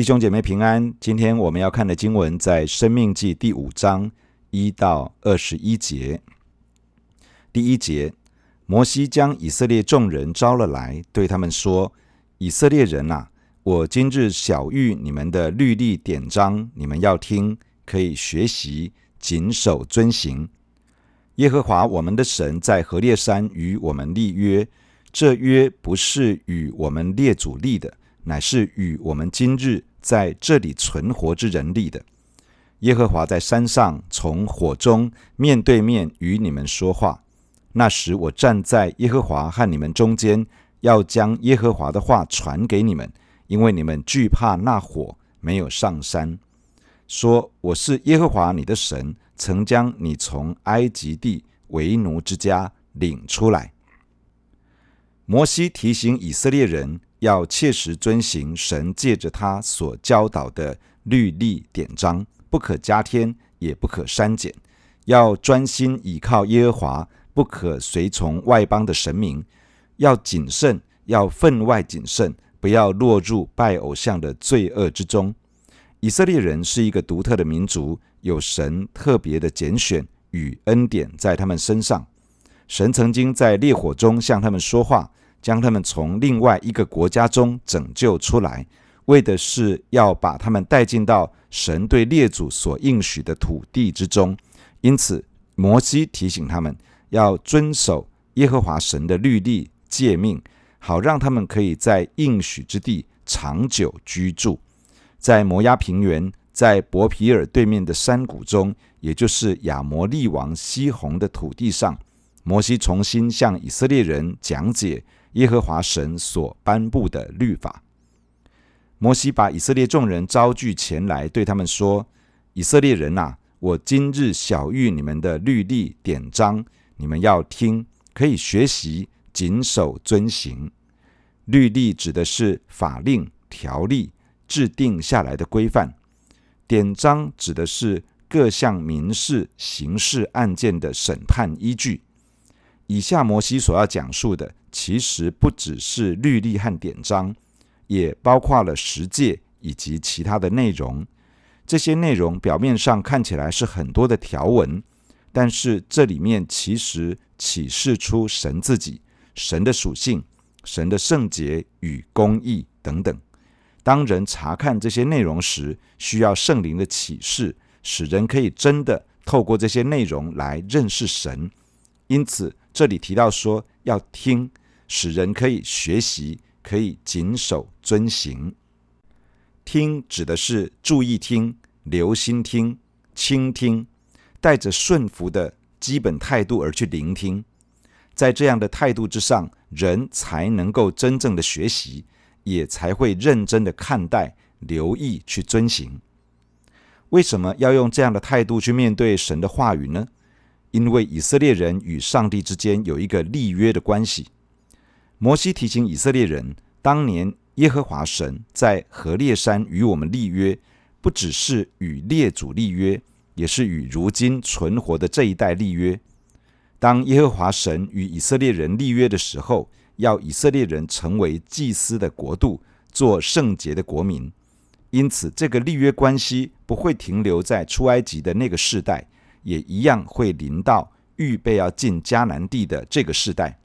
弟兄姐妹平安，今天我们要看的经文在《生命记》第五章一到二十一节。第一节，摩西将以色列众人招了来，对他们说：“以色列人呐，我今日晓谕你们的律例典章，你们要听，可以学习，谨守遵行。耶和华我们的神在何烈山与我们立约，这约不是与我们列祖立的。”乃是与我们今日在这里存活之人力的。耶和华在山上从火中面对面与你们说话。那时我站在耶和华和你们中间，要将耶和华的话传给你们，因为你们惧怕那火，没有上山。说我是耶和华你的神，曾将你从埃及地为奴之家领出来。摩西提醒以色列人。要切实遵行神借着他所教导的律例典章，不可加添，也不可删减。要专心倚靠耶和华，不可随从外邦的神明。要谨慎，要分外谨慎，不要落入拜偶像的罪恶之中。以色列人是一个独特的民族，有神特别的拣选与恩典在他们身上。神曾经在烈火中向他们说话。将他们从另外一个国家中拯救出来，为的是要把他们带进到神对列祖所应许的土地之中。因此，摩西提醒他们要遵守耶和华神的律例诫命，好让他们可以在应许之地长久居住。在摩押平原，在伯皮尔对面的山谷中，也就是亚摩利王西宏的土地上，摩西重新向以色列人讲解。耶和华神所颁布的律法，摩西把以色列众人招聚前来，对他们说：“以色列人呐，我今日晓谕你们的律例典章，你们要听，可以学习，谨守遵行。律例指的是法令、条例，制定下来的规范；典章指的是各项民事、刑事案件的审判依据。以下摩西所要讲述的。”其实不只是律例和典章，也包括了十诫以及其他的内容。这些内容表面上看起来是很多的条文，但是这里面其实启示出神自己、神的属性、神的圣洁与公义等等。当人查看这些内容时，需要圣灵的启示，使人可以真的透过这些内容来认识神。因此，这里提到说要听。使人可以学习，可以谨守遵行。听指的是注意听、留心听、倾听，带着顺服的基本态度而去聆听。在这样的态度之上，人才能够真正的学习，也才会认真的看待、留意去遵行。为什么要用这样的态度去面对神的话语呢？因为以色列人与上帝之间有一个立约的关系。摩西提醒以色列人，当年耶和华神在何烈山与我们立约，不只是与列祖立约，也是与如今存活的这一代立约。当耶和华神与以色列人立约的时候，要以色列人成为祭司的国度，做圣洁的国民。因此，这个立约关系不会停留在出埃及的那个世代，也一样会临到预备要进迦南地的这个世代。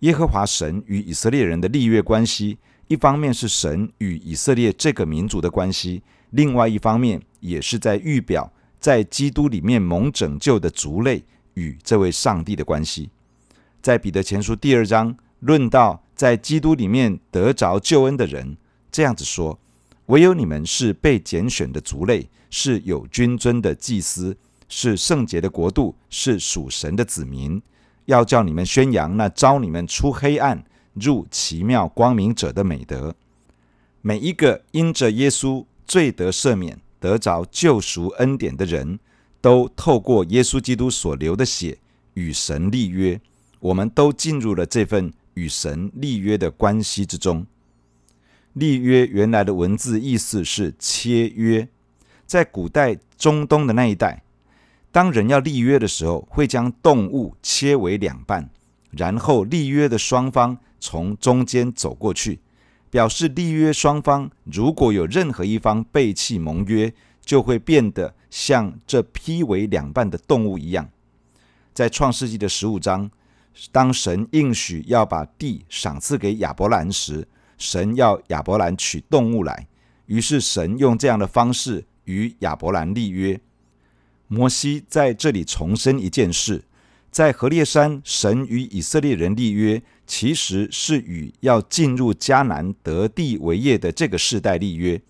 耶和华神与以色列人的立约关系，一方面是神与以色列这个民族的关系，另外一方面也是在预表在基督里面蒙拯救的族类与这位上帝的关系。在彼得前书第二章论到在基督里面得着救恩的人，这样子说：唯有你们是被拣选的族类，是有君尊的祭司，是圣洁的国度，是属神的子民。要叫你们宣扬那招你们出黑暗入奇妙光明者的美德。每一个因着耶稣罪得赦免、得着救赎恩典的人，都透过耶稣基督所流的血与神立约。我们都进入了这份与神立约的关系之中。立约原来的文字意思是切约，在古代中东的那一带。当人要立约的时候，会将动物切为两半，然后立约的双方从中间走过去，表示立约双方如果有任何一方背弃盟约，就会变得像这劈为两半的动物一样。在创世纪的十五章，当神应许要把地赏赐给亚伯兰时，神要亚伯兰取动物来，于是神用这样的方式与亚伯兰立约。摩西在这里重申一件事：在何烈山，神与以色列人立约，其实是与要进入迦南得地为业的这个世代立约。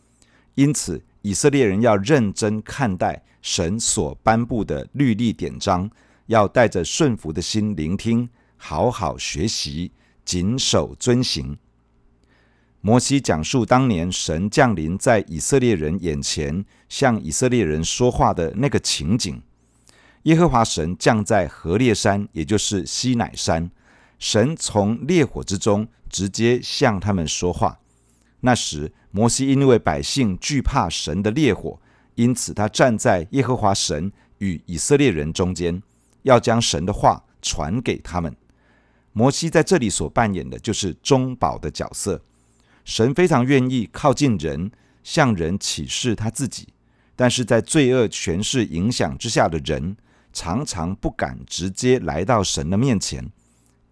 因此，以色列人要认真看待神所颁布的律例典章，要带着顺服的心聆听，好好学习，谨守遵行。摩西讲述当年神降临在以色列人眼前，向以色列人说话的那个情景。耶和华神降在何烈山，也就是西乃山，神从烈火之中直接向他们说话。那时，摩西因为百姓惧怕神的烈火，因此他站在耶和华神与以色列人中间，要将神的话传给他们。摩西在这里所扮演的就是中保的角色。神非常愿意靠近人，向人启示他自己，但是在罪恶权势影响之下的人，常常不敢直接来到神的面前。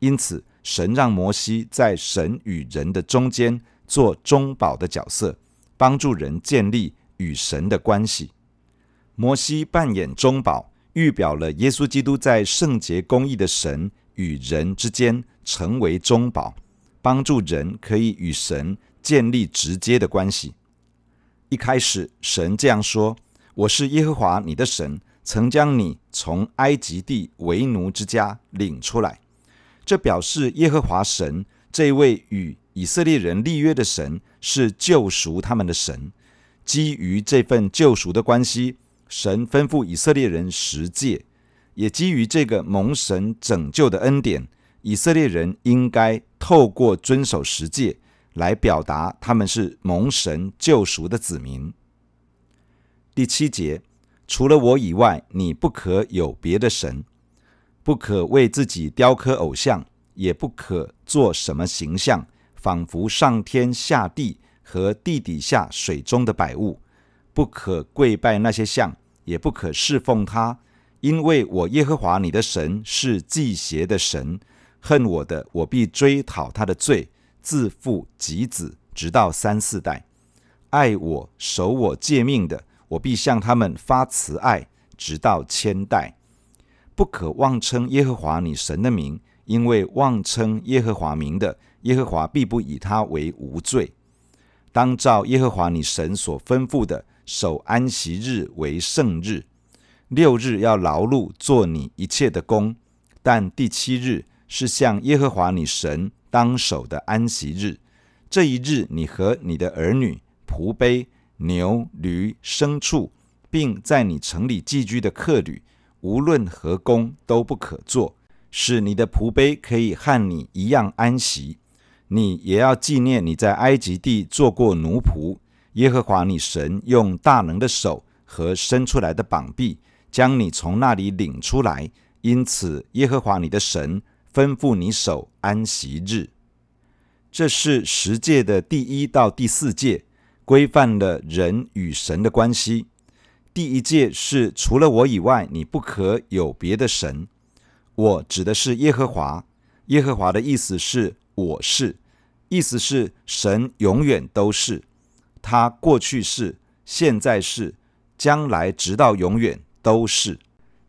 因此，神让摩西在神与人的中间做中保的角色，帮助人建立与神的关系。摩西扮演中保，预表了耶稣基督在圣洁公义的神与人之间成为中保。帮助人可以与神建立直接的关系。一开始，神这样说：“我是耶和华你的神，曾将你从埃及地为奴之家领出来。”这表示耶和华神这位与以色列人立约的神是救赎他们的神。基于这份救赎的关系，神吩咐以色列人十诫，也基于这个蒙神拯救的恩典。以色列人应该透过遵守十诫来表达他们是蒙神救赎的子民。第七节，除了我以外，你不可有别的神，不可为自己雕刻偶像，也不可做什么形象，仿佛上天下地和地底下水中的百物，不可跪拜那些像，也不可侍奉他，因为我耶和华你的神是忌邪的神。恨我的，我必追讨他的罪，自父及子，直到三四代；爱我、守我诫命的，我必向他们发慈爱，直到千代。不可妄称耶和华你神的名，因为妄称耶和华名的，耶和华必不以他为无罪。当照耶和华你神所吩咐的，守安息日为圣日。六日要劳碌做你一切的工，但第七日，是向耶和华你神当守的安息日，这一日你和你的儿女、仆婢、牛、驴、牲畜，并在你城里寄居的客旅，无论何工都不可做，使你的仆婢可以和你一样安息。你也要纪念你在埃及地做过奴仆，耶和华你神用大能的手和伸出来的膀臂，将你从那里领出来。因此，耶和华你的神。吩咐你守安息日，这是十诫的第一到第四诫，规范了人与神的关系。第一诫是除了我以外，你不可有别的神。我指的是耶和华，耶和华的意思是我是，意思是神永远都是，他过去是，现在是，将来直到永远都是。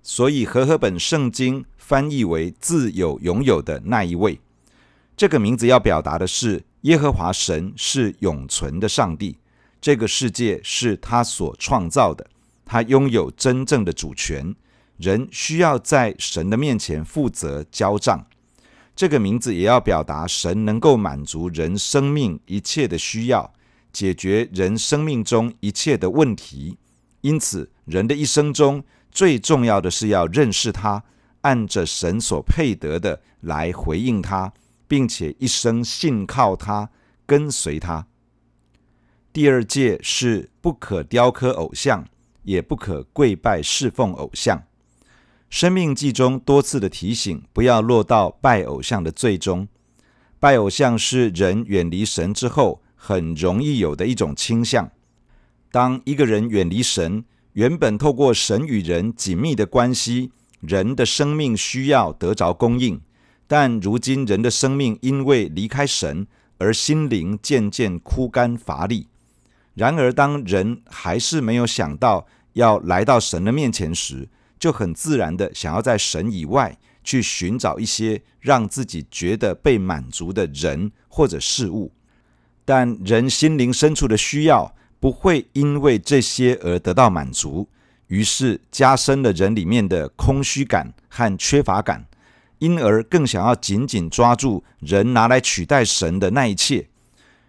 所以和合本圣经。翻译为自有拥有的那一位，这个名字要表达的是耶和华神是永存的上帝，这个世界是他所创造的，他拥有真正的主权，人需要在神的面前负责交账。这个名字也要表达神能够满足人生命一切的需要，解决人生命中一切的问题。因此，人的一生中最重要的是要认识他。按着神所配得的来回应他，并且一生信靠他，跟随他。第二戒是不可雕刻偶像，也不可跪拜侍奉偶像。生命记中多次的提醒，不要落到拜偶像的罪中。拜偶像是人远离神之后很容易有的一种倾向。当一个人远离神，原本透过神与人紧密的关系，人的生命需要得着供应。但如今人的生命因为离开神而心灵渐渐枯干乏力。然而，当人还是没有想到要来到神的面前时，就很自然的想要在神以外去寻找一些让自己觉得被满足的人或者事物。但人心灵深处的需要不会因为这些而得到满足，于是加深了人里面的空虚感和缺乏感。因而更想要紧紧抓住人拿来取代神的那一切。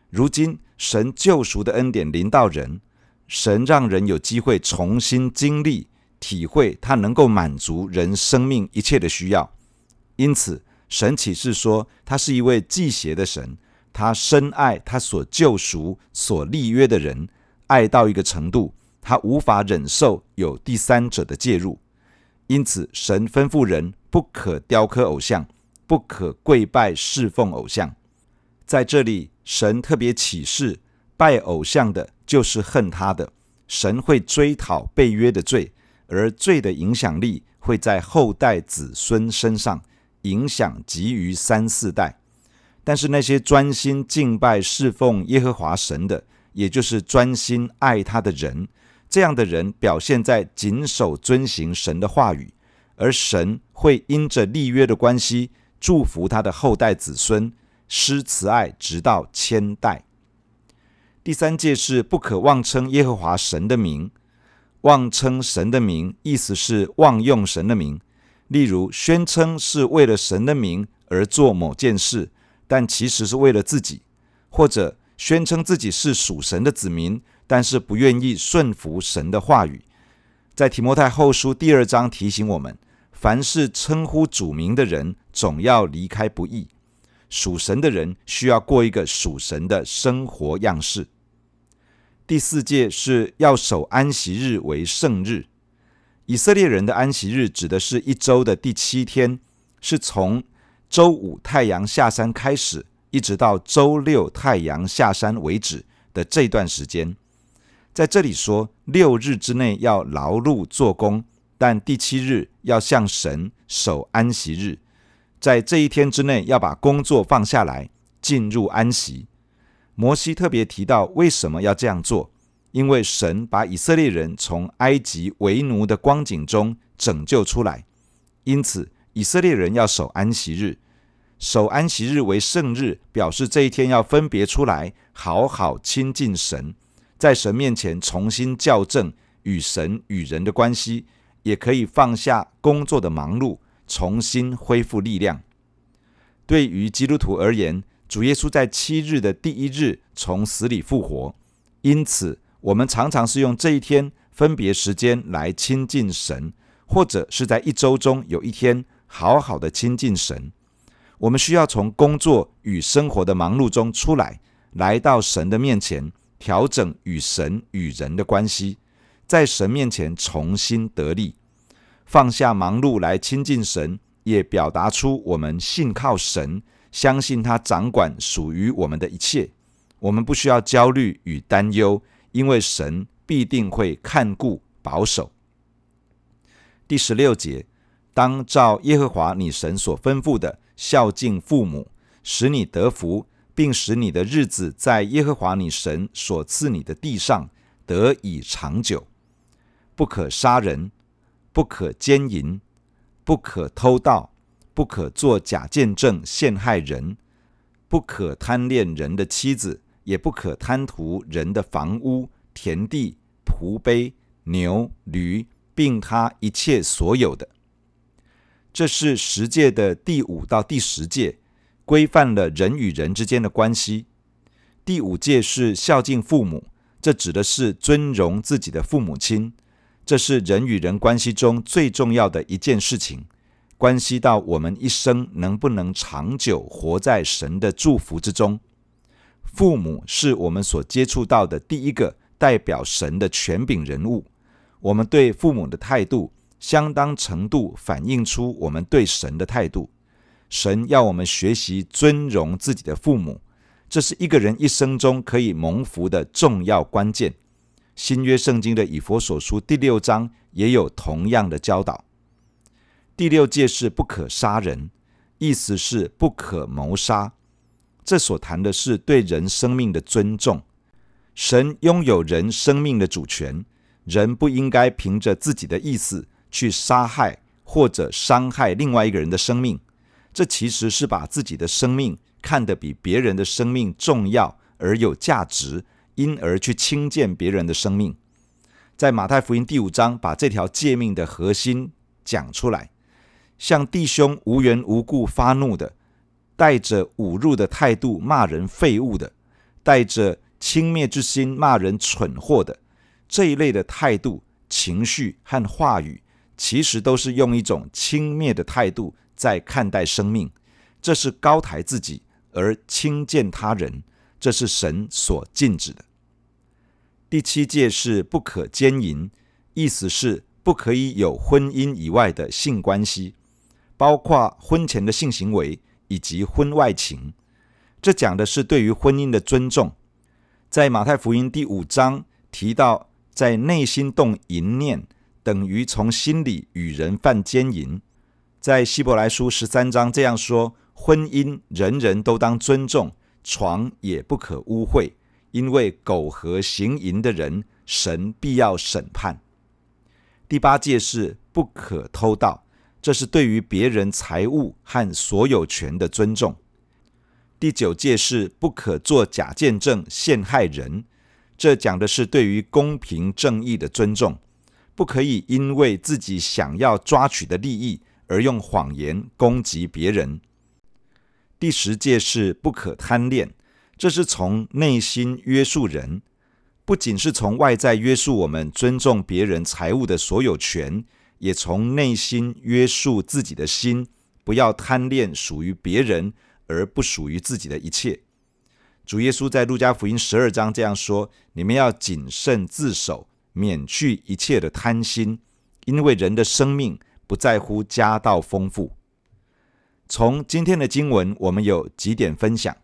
如今神救赎的恩典临到人，神让人有机会重新经历、体会他能够满足人生命一切的需要。因此，神启示说，他是一位忌邪的神，他深爱他所救赎、所立约的人，爱到一个程度，他无法忍受有第三者的介入。因此，神吩咐人。不可雕刻偶像，不可跪拜侍奉偶像。在这里，神特别启示，拜偶像的就是恨他的。神会追讨背约的罪，而罪的影响力会在后代子孙身上，影响及于三四代。但是那些专心敬拜侍奉耶和华神的，也就是专心爱他的人，这样的人表现在谨守遵行神的话语。而神会因着立约的关系，祝福他的后代子孙，施慈爱直到千代。第三诫是不可妄称耶和华神的名，妄称神的名，意思是妄用神的名。例如，宣称是为了神的名而做某件事，但其实是为了自己；或者宣称自己是属神的子民，但是不愿意顺服神的话语。在提摩太后书第二章提醒我们。凡是称呼主名的人，总要离开不义。属神的人需要过一个属神的生活样式。第四诫是要守安息日为圣日。以色列人的安息日指的是一周的第七天，是从周五太阳下山开始，一直到周六太阳下山为止的这段时间。在这里说，六日之内要劳碌做工。但第七日要向神守安息日，在这一天之内要把工作放下来，进入安息。摩西特别提到为什么要这样做，因为神把以色列人从埃及为奴的光景中拯救出来，因此以色列人要守安息日。守安息日为圣日，表示这一天要分别出来，好好亲近神，在神面前重新校正与神与人的关系。也可以放下工作的忙碌，重新恢复力量。对于基督徒而言，主耶稣在七日的第一日从死里复活，因此我们常常是用这一天分别时间来亲近神，或者是在一周中有一天好好的亲近神。我们需要从工作与生活的忙碌中出来，来到神的面前，调整与神与人的关系。在神面前重新得力，放下忙碌来亲近神，也表达出我们信靠神，相信他掌管属于我们的一切。我们不需要焦虑与担忧，因为神必定会看顾保守。第十六节，当照耶和华你神所吩咐的孝敬父母，使你得福，并使你的日子在耶和华你神所赐你的地上得以长久。不可杀人，不可奸淫，不可偷盗，不可作假见证陷害人，不可贪恋人的妻子，也不可贪图人的房屋、田地、仆婢、牛、驴，并他一切所有的。这是十诫的第五到第十诫，规范了人与人之间的关系。第五戒是孝敬父母，这指的是尊荣自己的父母亲。这是人与人关系中最重要的一件事情，关系到我们一生能不能长久活在神的祝福之中。父母是我们所接触到的第一个代表神的权柄人物，我们对父母的态度，相当程度反映出我们对神的态度。神要我们学习尊荣自己的父母，这是一个人一生中可以蒙福的重要关键。新约圣经的以弗所书第六章也有同样的教导。第六诫是不可杀人，意思是不可谋杀。这所谈的是对人生命的尊重。神拥有人生命的主权，人不应该凭着自己的意思去杀害或者伤害另外一个人的生命。这其实是把自己的生命看得比别人的生命重要而有价值，因而去轻贱别人的生命。在马太福音第五章，把这条诫命的核心讲出来：向弟兄无缘无故发怒的，带着侮辱的态度骂人废物的，带着轻蔑之心骂人蠢货的，这一类的态度、情绪和话语，其实都是用一种轻蔑的态度在看待生命。这是高抬自己而轻贱他人，这是神所禁止的。第七戒是不可奸淫，意思是不可以有婚姻以外的性关系，包括婚前的性行为以及婚外情。这讲的是对于婚姻的尊重。在马太福音第五章提到，在内心动淫念，等于从心里与人犯奸淫。在希伯来书十三章这样说。婚姻人人都当尊重，床也不可污秽，因为苟合行淫的人，神必要审判。第八戒是不可偷盗，这是对于别人财物和所有权的尊重。第九戒是不可作假见证陷害人，这讲的是对于公平正义的尊重，不可以因为自己想要抓取的利益而用谎言攻击别人。第十诫是不可贪恋，这是从内心约束人，不仅是从外在约束我们尊重别人财物的所有权，也从内心约束自己的心，不要贪恋属于别人而不属于自己的一切。主耶稣在路加福音十二章这样说：“你们要谨慎自守，免去一切的贪心，因为人的生命不在乎家道丰富。”从今天的经文，我们有几点分享。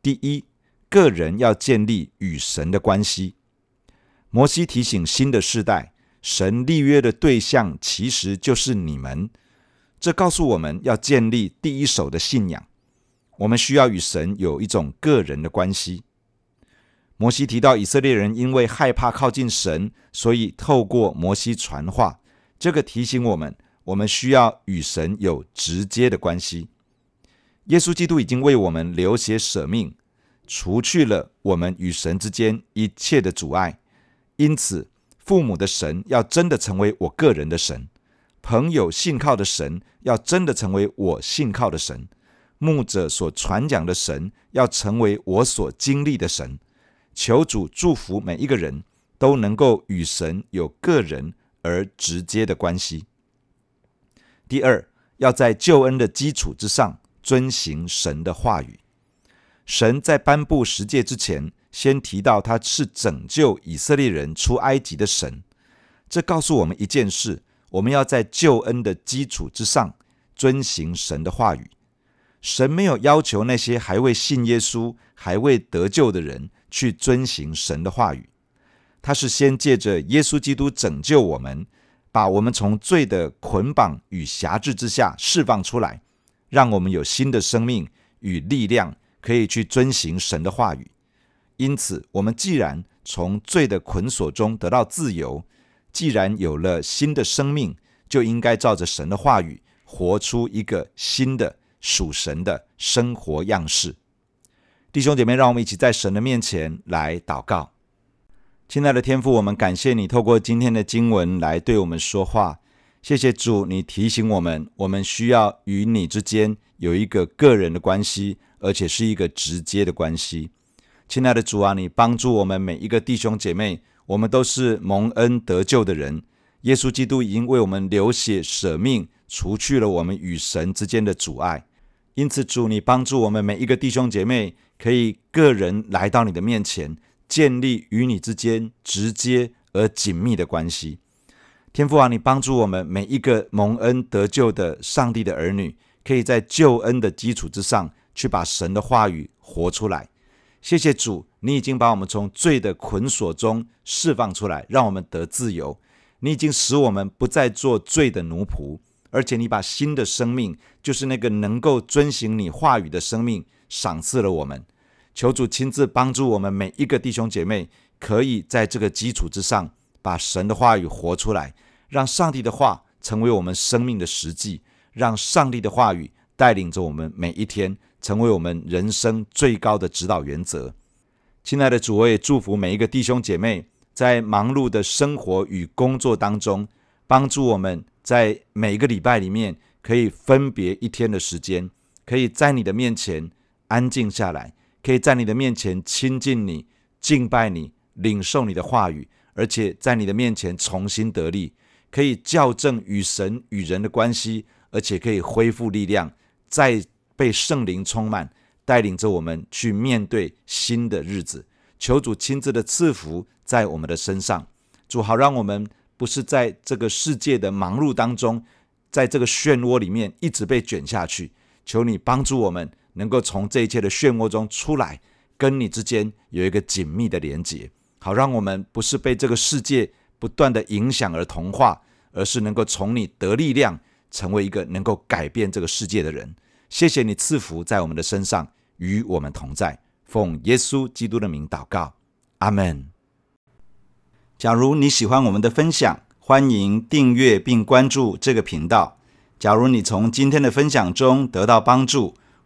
第一，个人要建立与神的关系。摩西提醒新的世代，神立约的对象其实就是你们。这告诉我们要建立第一手的信仰。我们需要与神有一种个人的关系。摩西提到以色列人因为害怕靠近神，所以透过摩西传话。这个提醒我们。我们需要与神有直接的关系。耶稣基督已经为我们流血舍命，除去了我们与神之间一切的阻碍。因此，父母的神要真的成为我个人的神；朋友信靠的神要真的成为我信靠的神；牧者所传讲的神要成为我所经历的神。求主祝福每一个人都能够与神有个人而直接的关系。第二，要在救恩的基础之上遵行神的话语。神在颁布十诫之前，先提到他是拯救以色列人出埃及的神。这告诉我们一件事：我们要在救恩的基础之上遵行神的话语。神没有要求那些还未信耶稣、还未得救的人去遵行神的话语，他是先借着耶稣基督拯救我们。把我们从罪的捆绑与辖制之下释放出来，让我们有新的生命与力量，可以去遵行神的话语。因此，我们既然从罪的捆锁中得到自由，既然有了新的生命，就应该照着神的话语，活出一个新的属神的生活样式。弟兄姐妹，让我们一起在神的面前来祷告。亲爱的天父，我们感谢你透过今天的经文来对我们说话。谢谢主，你提醒我们，我们需要与你之间有一个个人的关系，而且是一个直接的关系。亲爱的主啊，你帮助我们每一个弟兄姐妹，我们都是蒙恩得救的人。耶稣基督已经为我们流血舍命，除去了我们与神之间的阻碍。因此，主，你帮助我们每一个弟兄姐妹，可以个人来到你的面前。建立与你之间直接而紧密的关系，天父啊，你帮助我们每一个蒙恩得救的上帝的儿女，可以在救恩的基础之上去把神的话语活出来。谢谢主，你已经把我们从罪的捆锁中释放出来，让我们得自由。你已经使我们不再做罪的奴仆，而且你把新的生命，就是那个能够遵行你话语的生命，赏赐了我们。求主亲自帮助我们每一个弟兄姐妹，可以在这个基础之上，把神的话语活出来，让上帝的话成为我们生命的实际，让上帝的话语带领着我们每一天。成为我们人生最高的指导原则。亲爱的主，我也祝福每一个弟兄姐妹，在忙碌的生活与工作当中，帮助我们在每一个礼拜里面，可以分别一天的时间，可以在你的面前安静下来，可以在你的面前亲近你、敬拜你、领受你的话语，而且在你的面前重新得力，可以校正与神与人的关系，而且可以恢复力量，在。被圣灵充满，带领着我们去面对新的日子。求主亲自的赐福在我们的身上，主好让我们不是在这个世界的忙碌当中，在这个漩涡里面一直被卷下去。求你帮助我们，能够从这一切的漩涡中出来，跟你之间有一个紧密的连接。好让我们不是被这个世界不断的影响而同化，而是能够从你得力量，成为一个能够改变这个世界的人。谢谢你赐福在我们的身上，与我们同在。奉耶稣基督的名祷告，阿门。假如你喜欢我们的分享，欢迎订阅并关注这个频道。假如你从今天的分享中得到帮助，